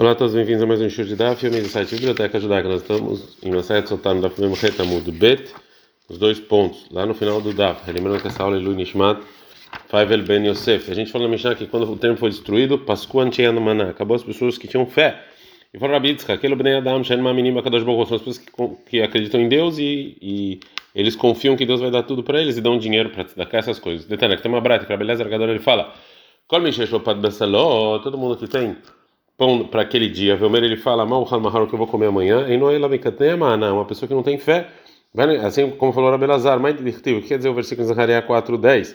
Olá a todos, bem-vindos a mais um show de Daf, filme do site Biblioteca Judaica. Nós estamos em uma série soltando da primeira Retamud Bet, os dois pontos, lá no final do Daf. Lembrando que essa aula é Lu Nishmat, Faivel Ben Yosef. A gente falou na Mishnah que quando o templo foi destruído, Pascu Antiano Maná, acabou as pessoas que tinham fé. E falou Rabitzka, aquele Ben Adam, Shen Maminim Akadosh Baruch são as pessoas que, que acreditam em Deus e, e eles confiam que Deus vai dar tudo para eles e dão dinheiro para dar essas coisas. Detana, que tem uma brata, que a beleza ele fala, todo mundo que tem pão para aquele dia. Velmer ele fala, mal o que eu vou comer amanhã. E não é uma pessoa que não tem fé. Assim como falou Rabelazar, mas que quer dizer o versículo em Zacariah 4:10?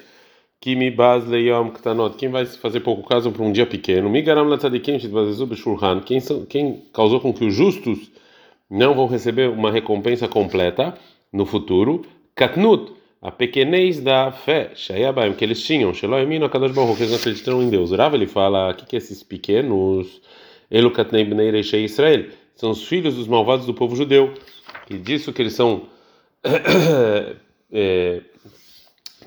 Que me bas leyom ktanot. Quem vai fazer pouco caso para um dia pequeno? Migaram latzadikim shitvazezu beshulchan. Quem quem causou com que os justos não vão receber uma recompensa completa no futuro? Katnut a pequenez da fé, Shayabaim, que eles tinham, Sheloemino, Kadosh Baruch, que eles não acreditaram em Deus. Rav ele fala, o que, que esses pequenos? Elukatnei Bnei Reishei Israel, são os filhos dos malvados do povo judeu. E disso que eles são é,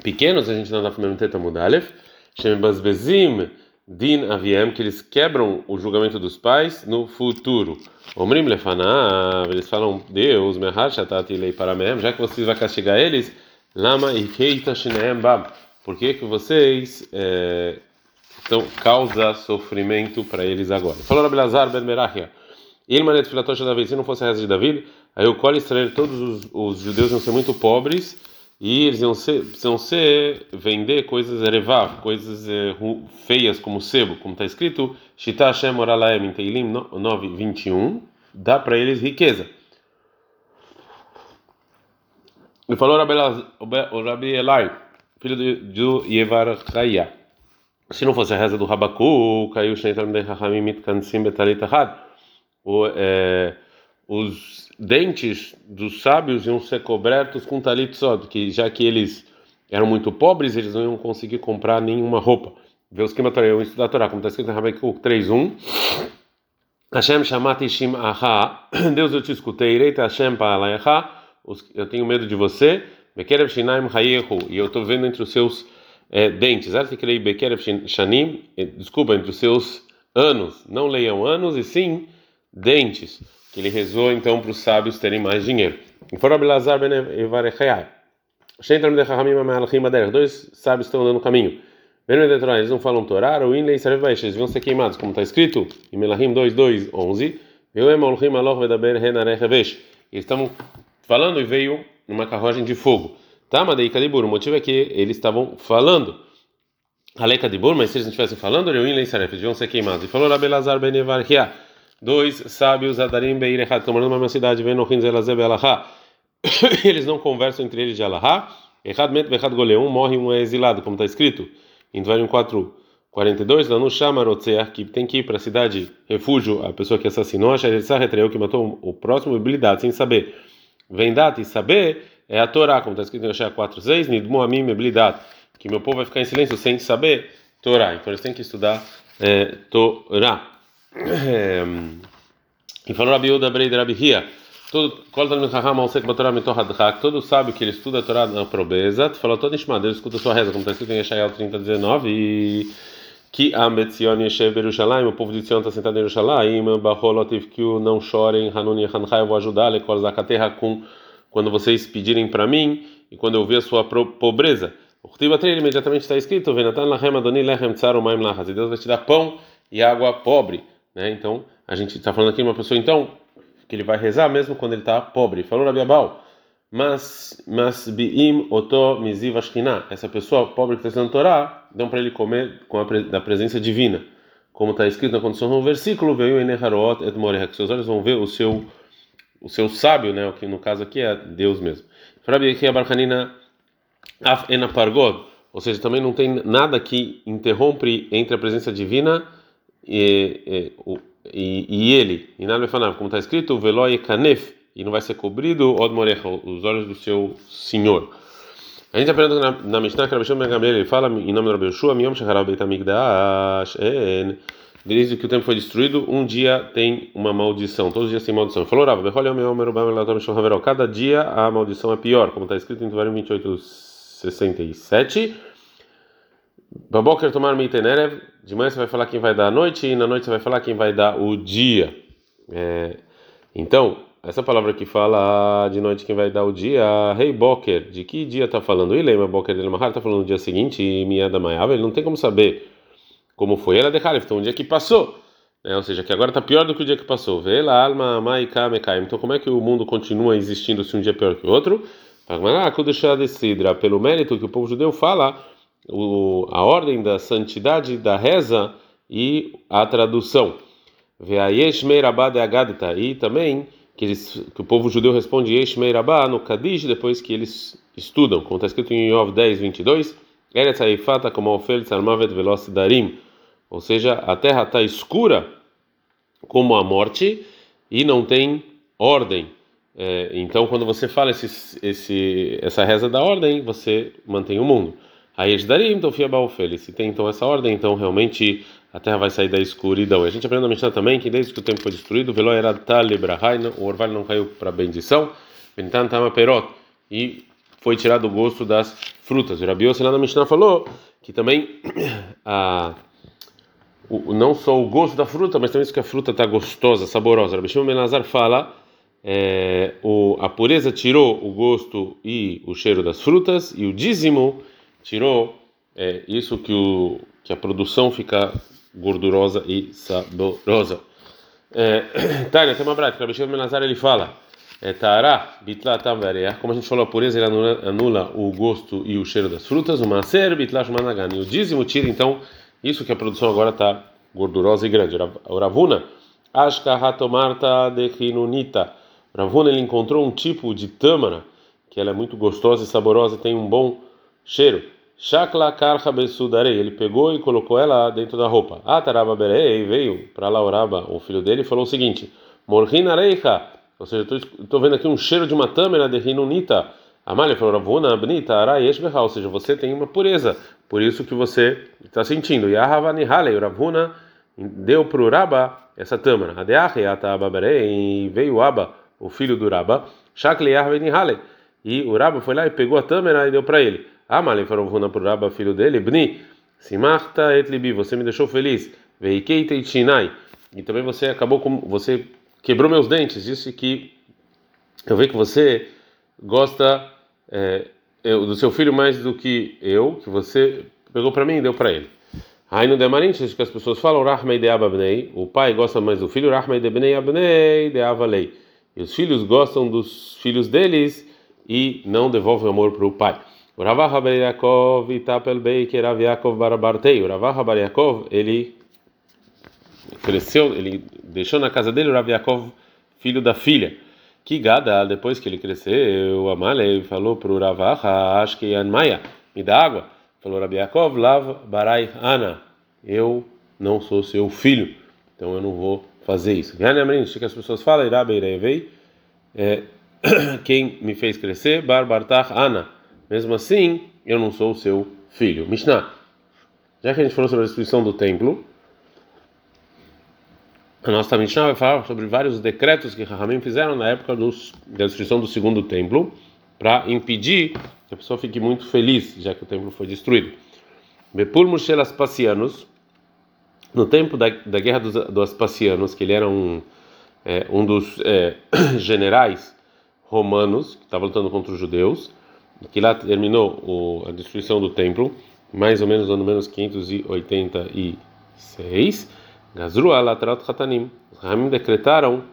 pequenos, a gente não dá para Teta Mudalef, Shembazbezim Din Aviem, que eles quebram o julgamento dos pais no futuro. Omrim Lefanav, eles falam, Deus, Mehar Shatati Lei Paramem, já que você vai castigar eles, Lama Ikeita Shineem Bab, por que, que vocês é, então, causa sofrimento para eles agora. Falou Rabelazar Ben Merachia. Ilmanet Filatosh David, se não fosse a reza de David, aí o Kol Israel, todos os, os, judeus iam ser muito pobres e eles iam ser, iam ser vender coisas erevav, coisas é, feias como sebo, como está escrito, Shita Hashem Oralaem em Teilim 9, 21, dá para eles riqueza. E falou o Rabi Elai, filho do Yevar Chaya se não fosse a reza do Rabacu, caiu o é, os dentes dos sábios iam ser cobertos com talit só, que já que eles eram muito pobres, eles não iam conseguir comprar nenhuma roupa. Vê os que eu estudo a Torá, como está escrito em Habakkuk 3.1. Hashem shamati shim aha, Deus eu te escutei, reita Hashem pa'alayecha, eu tenho medo de você, bekerev shinaim hayehu, e eu estou vendo entre os seus é, dentes. Shanim, é, desculpa, entre os seus anos. Não leiam anos e sim dentes. Que ele rezou então para os sábios terem mais dinheiro. Dois sábios estão andando no caminho. Eles não falam Torá, ou eles vão ser queimados, como está escrito em Melahim 2, 2, 11. Eles estavam falando e veio numa carruagem de fogo. Tá, Madei Kalibur, o motivo é que eles estavam falando. Aleka de mas se eles não estivessem falando, eles deviam ser queimados. E falou Rabelazar Benevarkia, dois sábios Adarim Beirechat, estão morando numa cidade, Venohin Zelazeb Alahá. Eles não conversam entre eles de Alahá. Errad Met Vechad Goleum, morre um é exilado, como está escrito em Dvarim 4. 42, lá no Shamarotzeach, que tem que ir para a cidade refúgio, a pessoa que assassinou, a Sheretzah Retreu, que matou o próximo, habilidade, sem saber. Vendate e saber é a Torá, como está escrito em Oshé 4.6, Nidmu Amim Meblidat, que meu povo vai ficar em silêncio sem saber Torá. Então eles têm que estudar é, Torá. E falou Rabi Uda Brei de Rabi Hia, todo sábio que ele estuda a Torá na pobreza, falou todo Ishmael, ele escuta a sua reza, como está escrito em Yeshayahu 30, 19, e que Ambetzion Yeshev Berushalayim, o povo de Sion está sentado em Yerushalayim, Baholotiv Kiu, não chorem, Hanun e Hanchai, eu vou ajudar, Lekol Zakaterra com quando vocês pedirem para mim e quando eu ver a sua pobreza. O Khtibatrei imediatamente está escrito: Venatan lachem adoni lechem tsaru maim lachas. E Deus vai te dar pão e água pobre. Né? Então, a gente está falando aqui de uma pessoa, então, que ele vai rezar mesmo quando ele está pobre. Falou Rabi Abal. Mas, mas biim oto miziv Essa pessoa pobre que está estudando Torá, dão para ele comer com a da presença divina. Como está escrito na condição no versículo, veio em et moreh, que seus olhos vão ver o seu o seu sábio, né, o que no caso aqui é Deus mesmo. Ou seja, também não tem nada que interrompe entre a presença divina e, e, e ele. E nada como está escrito, veloi kanef, e não vai ser cobrido os olhos do seu Senhor. A gente aprende na, na Mishnah que Rabbi Shimon Ben ele fala em nome do Rabbi Yeshua, Miyom Shacharav Beit Amigdash, en desde que o tempo foi destruído, um dia tem uma maldição. Todos os dias tem maldição. Falou Rav, cada dia a maldição é pior, como está escrito em Tuvarim 28, 67. Baboker tomar mitenerev, de manhã você vai falar quem vai dar a noite e na noite você vai falar quem vai dar o dia. É, então, essa palavra que fala de noite quem vai dar o dia, Rei hey Boker, de que dia está falando? E lembra Boker dele está falando no dia seguinte e da Maiava, ele não tem como saber como foi ela de Halif, então um dia que passou. Né? Ou seja, que agora está pior do que o dia que passou. Vela, alma, maika. Então, como é que o mundo continua existindo se um dia é pior que o outro? Pelo mérito que o povo judeu fala, o, a ordem da santidade da reza e a tradução. E também que, eles, que o povo judeu responde Yeshmei Rabá no Kadish depois que eles estudam, como está escrito em Yov 10, 22, Eretz Haifata como Ofel Tzarmavet Velocidarim, ou seja, a terra está escura como a morte e não tem ordem. É, então, quando você fala esse, esse, essa reza da ordem, você mantém o mundo. Aí darim, então fia baufel. Se tem então essa ordem, então realmente a terra vai sair da escuridão. E a gente aprende na Mishnah também que desde que o tempo foi destruído, era o orvalho não caiu para bendição, e foi tirado o gosto das frutas. O Rabi lá na Mishnah falou que também a o, não só o gosto da fruta, mas também isso que a fruta está gostosa, saborosa. Rabi Shimon Benazar fala é, o, a pureza tirou o gosto e o cheiro das frutas e o dízimo tirou é, isso que, o, que a produção fica gordurosa e saborosa. É, Tânia, tem uma prática, Rabi Shimon Benazar ele fala é, bitla como a gente falou, a pureza ele anula, anula, o gosto e o cheiro das frutas, o maser, bitla shumanagan, e o dízimo tira então isso que a produção agora está gordurosa e grande. O Ravuna, Ashka Hatomarta de Hinunita. Ravuna ele encontrou um tipo de tâmara que ela é muito gostosa e saborosa, tem um bom cheiro. Shakla Karha. Ele pegou e colocou ela dentro da roupa. Ataraba Berei veio para Lauraba, o filho dele, e falou o seguinte: Morhina Reicha. Ou seja, estou vendo aqui um cheiro de uma tâmara de Hinunita. Amália falou: Ravuna Abnita Arayesh Ou seja, você tem uma pureza por isso que você está sentindo. Yahavani Halei, Ravuna deu para o Raba essa tâmara. E veio o Aba, o filho do Raba, Shakli Yahavani Halei. E o Raba foi lá e pegou a tâmara e deu para ele. Amalei falou Ravuna para o Raba, filho dele, Bni, Simarta etlibi, você me deixou feliz. Veikei Teichinai. E também você acabou com. Você quebrou meus dentes. Disse que eu vejo que você gosta. É, eu, do seu filho mais do que eu, que você pegou para mim e deu para ele. Aí no Demarim, que as pessoas falam, Rahmei de Abnei, o pai gosta mais do filho, Rahmei de Bnei Abnei de Avalei. E os filhos gostam dos filhos deles e não devolvem amor para o pai. O Ravah Bar Yaakov Itapel Beiker Rav Yaakov Barabartei. O Ravah Bar Yaakov, ele cresceu, ele deixou na casa dele o Yaakov, filho da filha que Gada, depois que ele cresceu, Amalei falou para o Ravaha, acho que Anmaia, me dá água. Falou Rabi Yaakov, Lav Barai Ana, eu não sou seu filho, então eu não vou fazer isso. que as pessoas falam, Irabeirevei, é, quem me fez crescer, Barbartach Ana. Mesmo assim, eu não sou seu filho. Mishnah. Já que a gente falou sobre a destruição do templo, a nossa Mishnah vai falar sobre vários decretos que Rahamim fizeram na época dos, da destruição do segundo templo para impedir que a pessoa fique muito feliz, já que o templo foi destruído. Bepul Mushel Aspasianos, no tempo da, da guerra dos, dos que ele era um, é, um dos é, generais romanos que estava lutando contra os judeus, que lá terminou o, a destruição do templo, mais ou menos no ano menos 586 Gazru alatrot hatanim. Os Ramim decretaram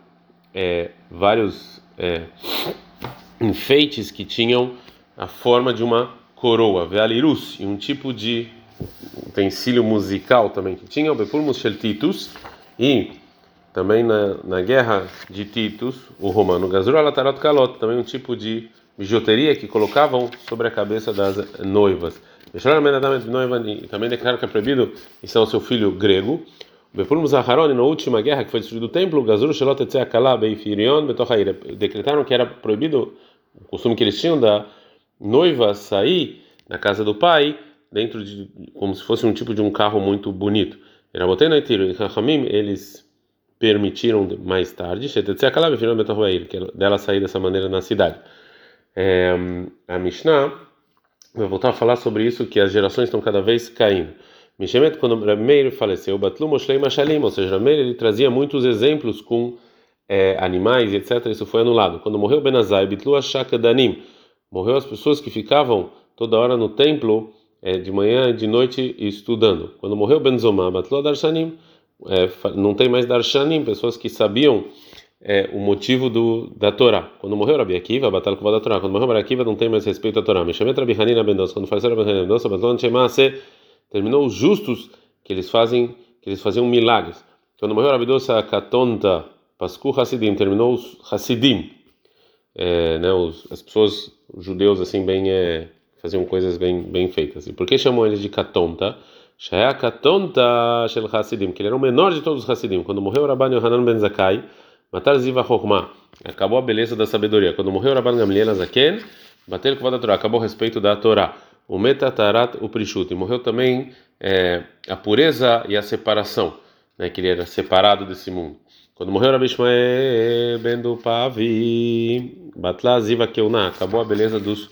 é, vários é, enfeites que tinham a forma de uma coroa, vealirus, e um tipo de utensílio musical também que tinha, o Bepulmus Titus, e também na, na guerra de Titus, o romano. Gazru alatarot kalot, também um tipo de bijuteria que colocavam sobre a cabeça das noivas. Também declararam que é proibido ensinar o seu filho grego. Bepulmo Zaharoni, na última guerra que foi destruído o templo, Gazuru Shelot Etzeakala Beifirion Betochair, decretaram que era proibido o costume que eles tinham da noiva sair na casa do pai dentro de como se fosse um tipo de um carro muito bonito. Era botando tiro e Rahamim eles permitiram mais tarde Shetetzeakala Beifirion Betochair, que dela sair dessa maneira na cidade. É, a Mishnah vai voltar a falar sobre isso que as gerações estão cada vez caindo. Mishemet, quando Rameir faleceu, Batlu Moshlei Mashalim, ou seja, Rameir ele trazia muitos exemplos com é, animais, etc. Isso foi anulado. Quando morreu Benazai, Bitlu Ashakadanim, morreu as pessoas que ficavam toda hora no templo, é, de manhã e de noite estudando. Quando morreu Benzomá, Batlu Darshanim, é, não tem mais Darshanim, pessoas que sabiam é, o motivo do, da Torá. Quando morreu Rabi Akiva, batalha com a Torá. Quando morreu Rabi Akiva, não tem mais respeito à Torá. Mishamet Rabi Hanina Bendosa. Quando faleceu Rabi Hanina Bendosa, Batlon Shemase terminou os justos que eles fazem, que eles faziam milagres. Quando morreu Rabi Dosa Katonta Pascu Hasidim, terminou os Hasidim, é, né, os, as pessoas, os judeus assim bem é, faziam coisas bem bem feitas. E por que chamam eles de Katonta? Shaya Katonta Shel Hasidim, que ele era o menor de todos os Hasidim. Quando morreu Rabban Yohanan Ben Zakai, Matar Ziva Chokhmah, acabou a beleza da sabedoria. Quando morreu Rabban Gamliel Zaken, bater com a Torá, acabou o respeito da Torá. O metatarat o prishut. E morreu também é, a pureza e a separação né que ele era separado desse mundo. Quando morreu Rabi Ishmael ben do Pavi batla ziva keuna. Acabou a beleza dos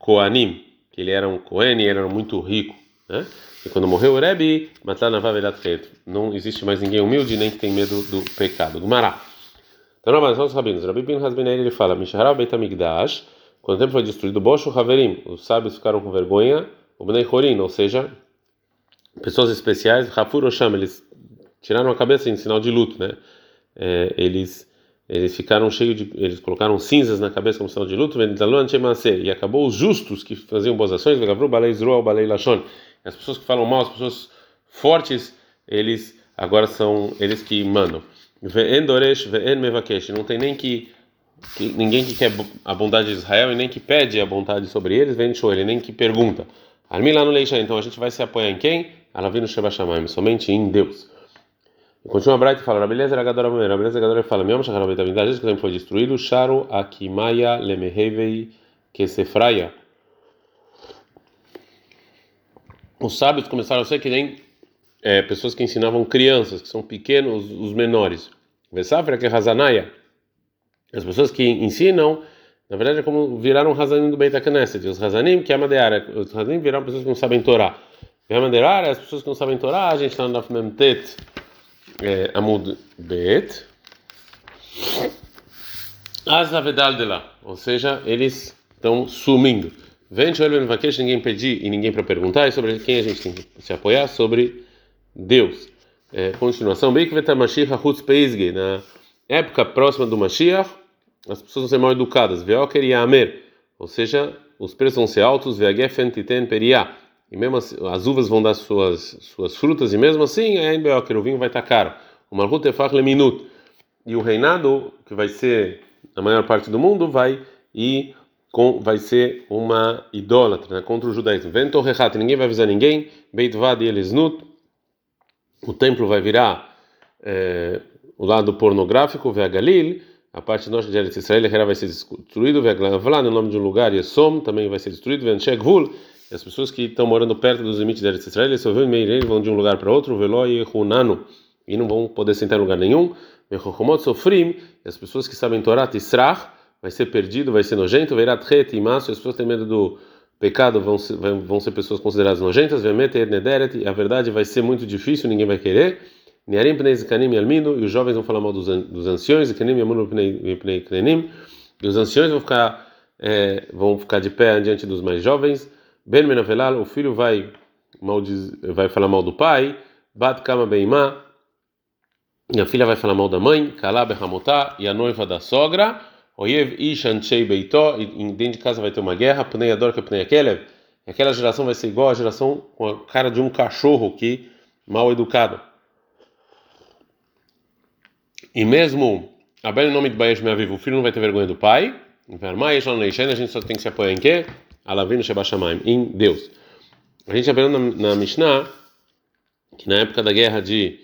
Koanim que ele era um Kohen e era muito rico né. E quando morreu o Rebbe batla navavelat não existe mais ninguém humilde nem que tem medo do pecado. Gumará então, nós os rabinos, Rabi Pinhas Ben ele fala, Mishahara Beit HaMikdash, quando o templo foi destruído, Bosho Haverim, os sábios ficaram com vergonha, o Bnei Horin, ou seja, pessoas especiais, Hafur Osham, eles tiraram a cabeça em sinal de luto, né? É, eles eles ficaram cheios de eles colocaram cinzas na cabeça como sinal de luto, e acabou os justos que faziam boas ações, as pessoas que falam mal, as pessoas fortes, eles agora são eles que mandam. Não tem nem que que ninguém que quer a bondade de Israel e nem que pede a bondade sobre eles vem ele, nem que pergunta. Armi lá no Leisha, então a gente vai se apoiar em quem? Ela vem no Sheba Shamayim, somente em Deus. E continua a Bright e fala: Rabeleza Ragadora Mulher, Rabeleza Ragadora fala: Meu Shachar Betamidá, desde que tempo foi destruído, Sharu Akimaya Lemehevei Kesefraia. Os sábios começaram a ser que nem é, pessoas que ensinavam crianças, que são pequenos, os menores. Vesafra que é Hazanaya as pessoas que ensinam, na verdade, é como viraram Hazanim do Beit HaKnesset. Os Hazanim, que é a Madeara, os Hazanim viraram pessoas que não sabem Torá. E a Madeara, as pessoas que não sabem Torá, a gente está no Memtet é, Amud Bet. Azavedal de lá. Ou seja, eles estão sumindo. Vem, Joel Ben ninguém pedir e ninguém para perguntar, e sobre quem a gente tem que se apoiar? Sobre Deus. É, continuação. Bem que vai estar Mashiach Hutz Peizge, na época próxima do Mashiach as pessoas vão ser mal educadas. Veoker e Amer, ou seja, os preços vão ser altos. Titen periá. E mesmo assim, as uvas vão dar suas suas frutas e mesmo assim, Beoker o vinho vai estar caro. O Malhut Efach le minut. E o reinado que vai ser na maior parte do mundo vai e com, vai ser uma idólatra né, contra o judaísmo. Vento rehat, ninguém vai avisar ninguém. Beit vad elisnut. O templo vai virar é, o lado pornográfico, Veagalil a parte norte de Eretz Israel vai ser destruído, Veglavlan, no nome de um lugar, Yesom também vai ser destruído, Venchegvul, e as pessoas que estão morando perto dos limites de Eretz Israel, eles vão de um lugar para outro, Velo e Hunano, e não vão poder sentar em lugar nenhum, Vechochomot Sofrim, as pessoas que sabem Torah, Tisrach, vai ser perdido, vai ser nojento, Veirat Het e Masso, as pessoas têm medo do pecado, vão ser, vão ser pessoas consideradas nojentas, e a verdade vai ser muito difícil, ninguém vai querer, yalminu, e os jovens vão falar mal dos, anciões, pnei e os anciões vão ficar, é, vão ficar de pé diante dos mais jovens. Ben o filho vai, maldiz, vai falar mal do pai, e a filha vai falar mal da mãe, e a noiva da sogra, oyev ishanchei beitó, e dentro de casa vai ter uma guerra, pnei ador que pnei akelev, aquela geração vai ser igual à geração com a cara de um cachorro que mal educado. E mesmo a bela nome de Baesh Meaviv, o filho não vai ter vergonha do pai. A gente só tem que se apoiar em quê? Alavino Shebashamaim, em Deus. A gente aprendeu na, na Mishnah que na época da guerra de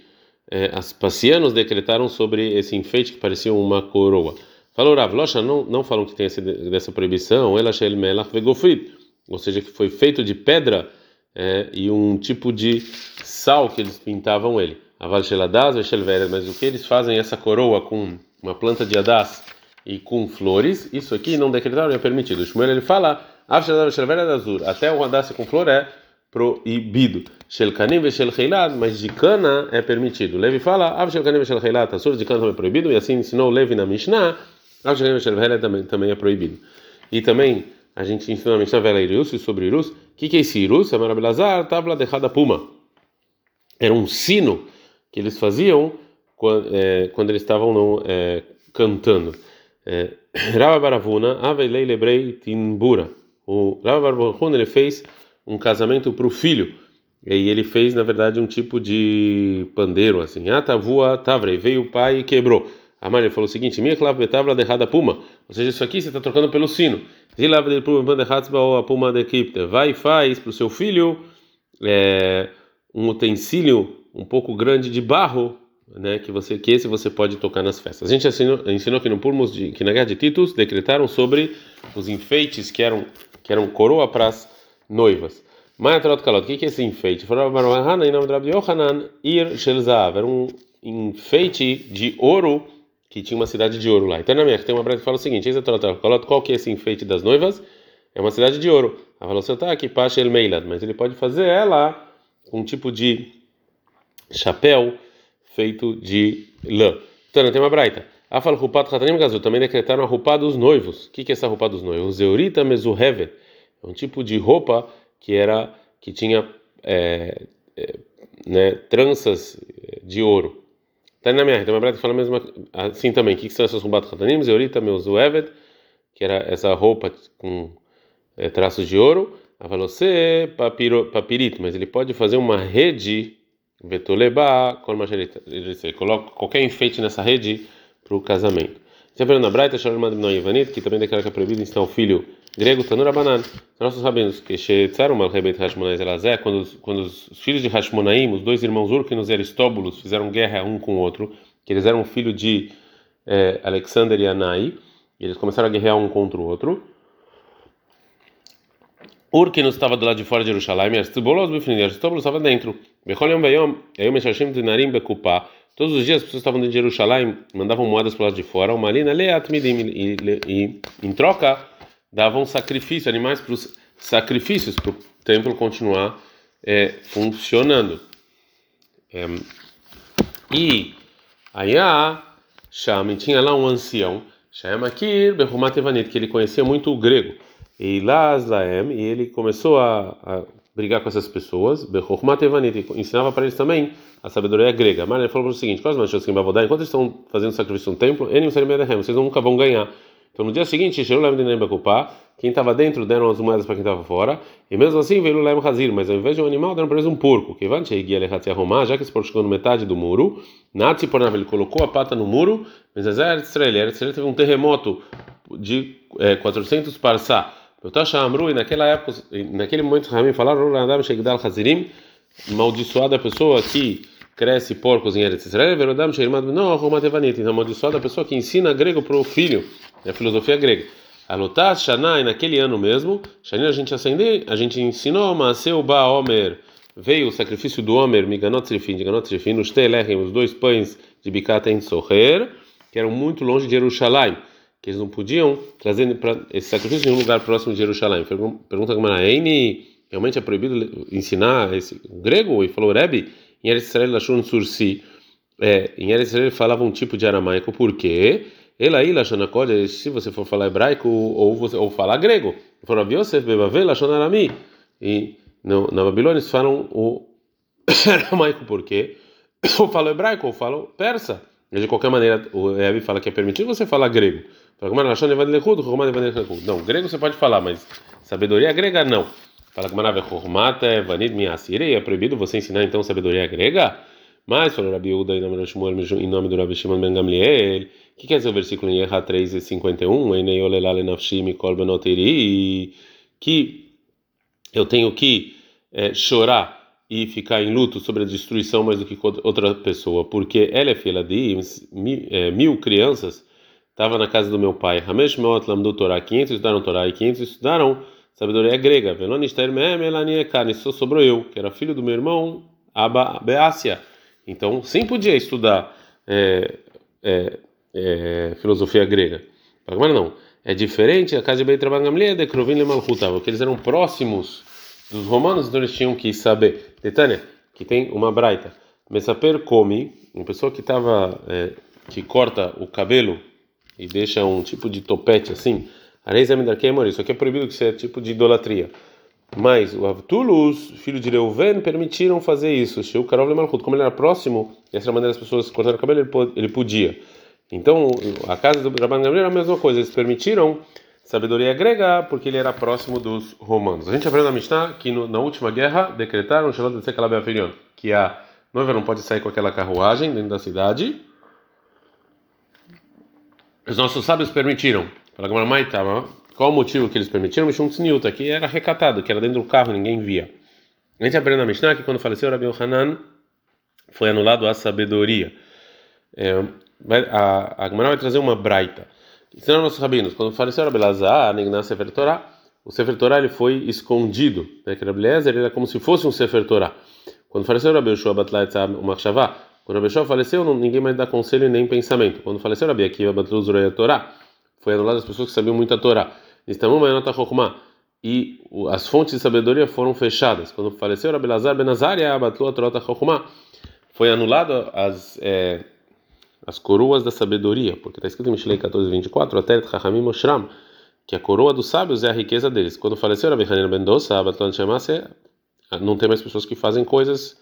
eh, Aspasianos decretaram sobre esse enfeite que parecia uma coroa. Falou Rav, Locha não, não falam que tem essa, dessa proibição, ela Melach Vegofrit, ou seja, que foi feito de pedra eh, e um tipo de sal que eles pintavam ele. Aval Veshelveres, mas o que eles fazem essa coroa com uma planta de adas e com flores, isso aqui não decretaram é permitido. O Shmuel ele fala, Até o andasse com flor é proibido. Shelkanim ve Shelcheilat, mas de cana é permitido. Levi fala, Av Shelkanim ve Shelcheilat, a de cana também é proibido, e assim ensinou Levi na Mishnah, Ve Shelcheilat também, também é proibido. E também a gente ensinou na Mishnah Vela Irus, sobre Irus. O que, que é esse Irus? É Marabelazar, Tabla de Puma. Era um sino que eles faziam quando, é, quando eles estavam é, cantando. É, Rava Baravuna, Avelei Lebrei Timbura. O Rava Baravuna ele fez um casamento para o filho. E ele fez, na verdade, um tipo de pandeiro, assim. Atavua tavrei. Veio o pai e quebrou. A mãe falou o seguinte: Minha clavetavla derrada puma. Ou seja, isso aqui você está trocando pelo sino. a puma de Vai e faz para o seu filho é, um utensílio um pouco grande de barro né, que você que esse você pode tocar nas festas. A gente ensinou, ensinou que no Purmos de que na guerra de Titus decretaram sobre os enfeites que eram que eram coroa para as noivas. Maia Trot Kalot, o que é esse enfeite? Era um enfeite de ouro que tinha uma cidade de ouro lá. Então na minha tem uma breve que fala o seguinte: qual que é esse enfeite das noivas? É uma cidade de ouro. A falou, tá aqui, Pashel Meilad, mas ele pode fazer ela com um tipo de chapéu feito de lã. Então, tem uma braita. Afal Rupat Hatanim Gazu também decretaram a roupa dos noivos. O que, que é essa roupa dos noivos? Zeurita Mezuhevet. É um tipo de roupa que era que tinha é, é, né, tranças de ouro. Tá na minha, uma braita que fala mesmo assim também. O que, que são essas roupas Hatanim? Zeurita Mezuhevet, que era essa roupa com é, traços de ouro. A você papirito, mas ele pode fazer uma rede Vetoleba, coloca qualquer enfeite nessa rede para o casamento. Sempre na Braita, Shalom Ibn Ivanit, que também declara que é proibido ensinar o filho grego, Tanura Banan. Nós sabemos que Shetzarum Al-Rebeit Hashmonai Zelazé, quando, quando os filhos de Hashmonaim, os dois irmãos Urquinos e Aristóbulos, fizeram guerra um com o outro, que eles eram filho de eh, Alexander e Anai, e eles começaram a guerrear um contra o outro. Urquino estava do lado de fora de Jerusalém, e Aristobulos estava dentro. Todos os dias as pessoas estavam dentro de Jerusalém, mandavam moedas para o lado de fora, uma lina e, e em troca davam sacrifício, animais para os sacrifícios, para o templo continuar é, funcionando. É, e aí a Shami tinha lá um ancião, Shayamakir Behumat que ele conhecia muito o grego. E Laem, e ele começou a, a, brigar com essas pessoas, Bechokhmat Evanit, ensinava para eles também a sabedoria grega. Mas ele falou o seguinte: enquanto eles estão fazendo sacrifício no templo, vocês nunca vão ganhar. Então no dia seguinte, quem estava dentro deram as moedas para quem estava fora, e mesmo assim veio Lem Hazir, mas ao invés de um animal deram para eles um porco. Que já que esse porco chegou no metade do muro, Natsi ele colocou a pata no muro, mas Eretz Israel teve um terremoto de é, 400 parsá Yotasha Amru, e naquela época, naquele momento, Ramim falaram: Adam Shegdal Hazirim, maldiçoada a pessoa que cresce porcos em Eretz Israel, Verodam Sheirmad não, Romatevanit, então amaldiçoada a pessoa que ensina grego para o filho, é a filosofia grega. Alotas Shanai, naquele ano mesmo, Shani a gente acendeu, a gente ensinou, Maseu Ba Omer, veio o sacrifício do Omer, Miganot Trifin, Miganot Trifin, os Telechem, os dois pães de Bicata em Soher, que eram muito longe de Jerusalém que eles não podiam trazer esse sacrifício em um lugar próximo de Jerusalém. Pergunta como era, realmente é proibido ensinar esse grego? E falou, Rebbe, em Eretz Israel Lashon Sursi, é, em Eretz Israel falava um tipo de aramaico, por quê? Ela aí, Lashonakod, se você for falar hebraico ou, você, ou falar grego. Falou, Rav Yosef, Arami. E no, na Babilônia eles falam o aramaico, por quê? Ou falam hebraico ou falam persa. De qualquer maneira, o Rebbe fala que é permitido você falar grego. Não, grego você pode falar, mas sabedoria grega não. Fala que é proibido você ensinar então sabedoria grega? Mas falou Rabi em nome do Rabi Shimon ben Gamliel. O que quer dizer o versículo em Erra 3 e 51? Que eu tenho que é, chorar e ficar em luto sobre a destruição mais do que outra pessoa, porque ela é filha de é, mil crianças estava na casa do meu pai. Hamesh Meot Lamdu Torá, 500 estudaram Torá e 500 estudaram sabedoria grega. Velonister Mem Elaniekani, só sobrou eu, que era filho do meu irmão Abba Beácia. Então, sim podia estudar é, é, é, filosofia grega. Agora não. É diferente a casa de Beit Rabban Gamliel de Krovin Lemalchutav, porque eles eram próximos dos romanos, então eles tinham que saber. Detânia, que tem uma braita. Messaper come, uma pessoa que estava é, que corta o cabelo e deixa um tipo de topete assim. Isso aqui é proibido que seja tipo de idolatria. Mas o Avtulus, filho de Reuven, permitiram fazer isso. O Karov Lemalchut, como ele era próximo, e essa maneira as pessoas cortaram o cabelo, ele podia. Então, a casa do Rabban Gamliel era a mesma coisa, eles permitiram sabedoria grega porque ele era próximo dos romanos. A gente aprende na Mishnah que no, na última guerra decretaram que a noiva não pode sair com aquela carruagem dentro da cidade. Os nossos sábios permitiram. Qual o motivo que eles permitiram? Mishum Tzniuta, que era recatado, que era dentro do carro, ninguém via. A gente aprende na Mishnah que quando faleceu Rabi Hanan foi anulado a sabedoria. É, a, a vai trazer uma braita. Ensinaram nossos rabinos, quando faleceu Rabi Lazar, Nigná Sefer Torah, o Sefer Torah ele foi escondido, né? que Rabi Lezer era como se fosse um Sefer Torah. Quando faleceu Rabi Yoshua Batlat Machshavá, quando Rabi Yoshua faleceu, ninguém mais dá conselho nem pensamento. Quando faleceu Rabi Akiva Batlu Zuraya Torah, foi anulado as pessoas que sabiam. Nistamu Mayonata Chokhmah. E as fontes de sabedoria foram fechadas. Quando faleceu Rabi Lazar Benazaria Batlu Torata Chokhmah, foi anulado as... É, as coroas da sabedoria, porque está escrito em Mishlei 14, 24, até Chachamim Moshram, que a coroa dos sábios é a riqueza deles. Quando faleceu Rabbi Hanina Bendosa, não tem mais pessoas que fazem coisas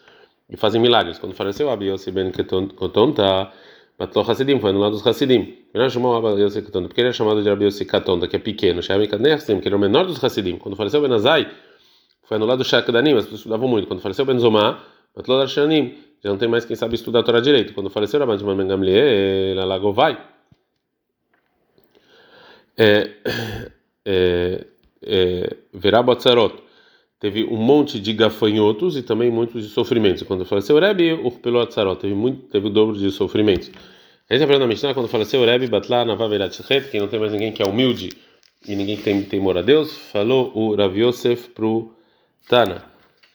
e fazem milagres. Quando faleceu Abi Yossi Ben Ketonta, Batlo Hasidim, foi anulado dos Hasidim. Ele chamou Abi Yossi porque ele é chamado de Abi Yossi Ketonta, que é pequeno, Kadnechsim, que é o menor dos Hasidim. Quando faleceu Benazai, foi anulado o Shakdanim, as pessoas estudavam muito. Quando faleceu Benzomá, Batlo Darshanim, já não tem mais quem sabe estudar a Torá direito. Quando faleceu Rabban Shimon Ben Gamliel, ela vai. É, é, é, Verá teve um monte de gafanhotos e também muitos de sofrimentos. Quando faleceu Rebbe, o Pelotzarot teve muito, teve o dobro de sofrimentos. A gente aprende na Mishnah quando faleceu Rebbe, Batla, Navaverat Shechet, que não tem mais ninguém que é humilde e ninguém que tem temor a Deus, falou o Rav Yosef pro Tana.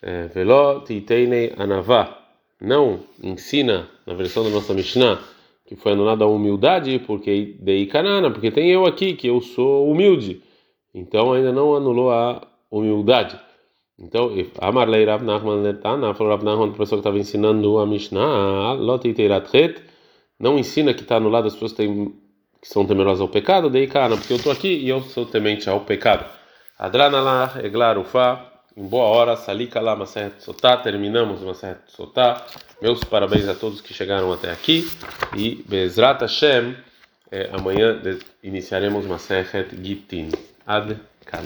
É, Veló titeinei anavá não ensina na versão da nossa Mishnah que foi anulada a humildade porque dei canana, porque tem eu aqui que eu sou humilde. Então ainda não anulou a humildade. Então, Amarlei Rav Nachman Letana, falou Rav Nachman, o professor que estava ensinando a Mishnah, Lotiteratret, não ensina que está anulado as pessoas que, têm, que são temerosas ao pecado, dei cana, porque eu estou aqui e eu sou temente ao pecado. Adranallah, Eglar Ufa, em boa hora, Salika lá, Maserhet Sotá, terminamos Maserhet Sotá. Meus parabéns a todos que chegaram até aqui e Bezrat Hashem, é, amanhã iniciaremos Maserhet Gitin. Ad Kan.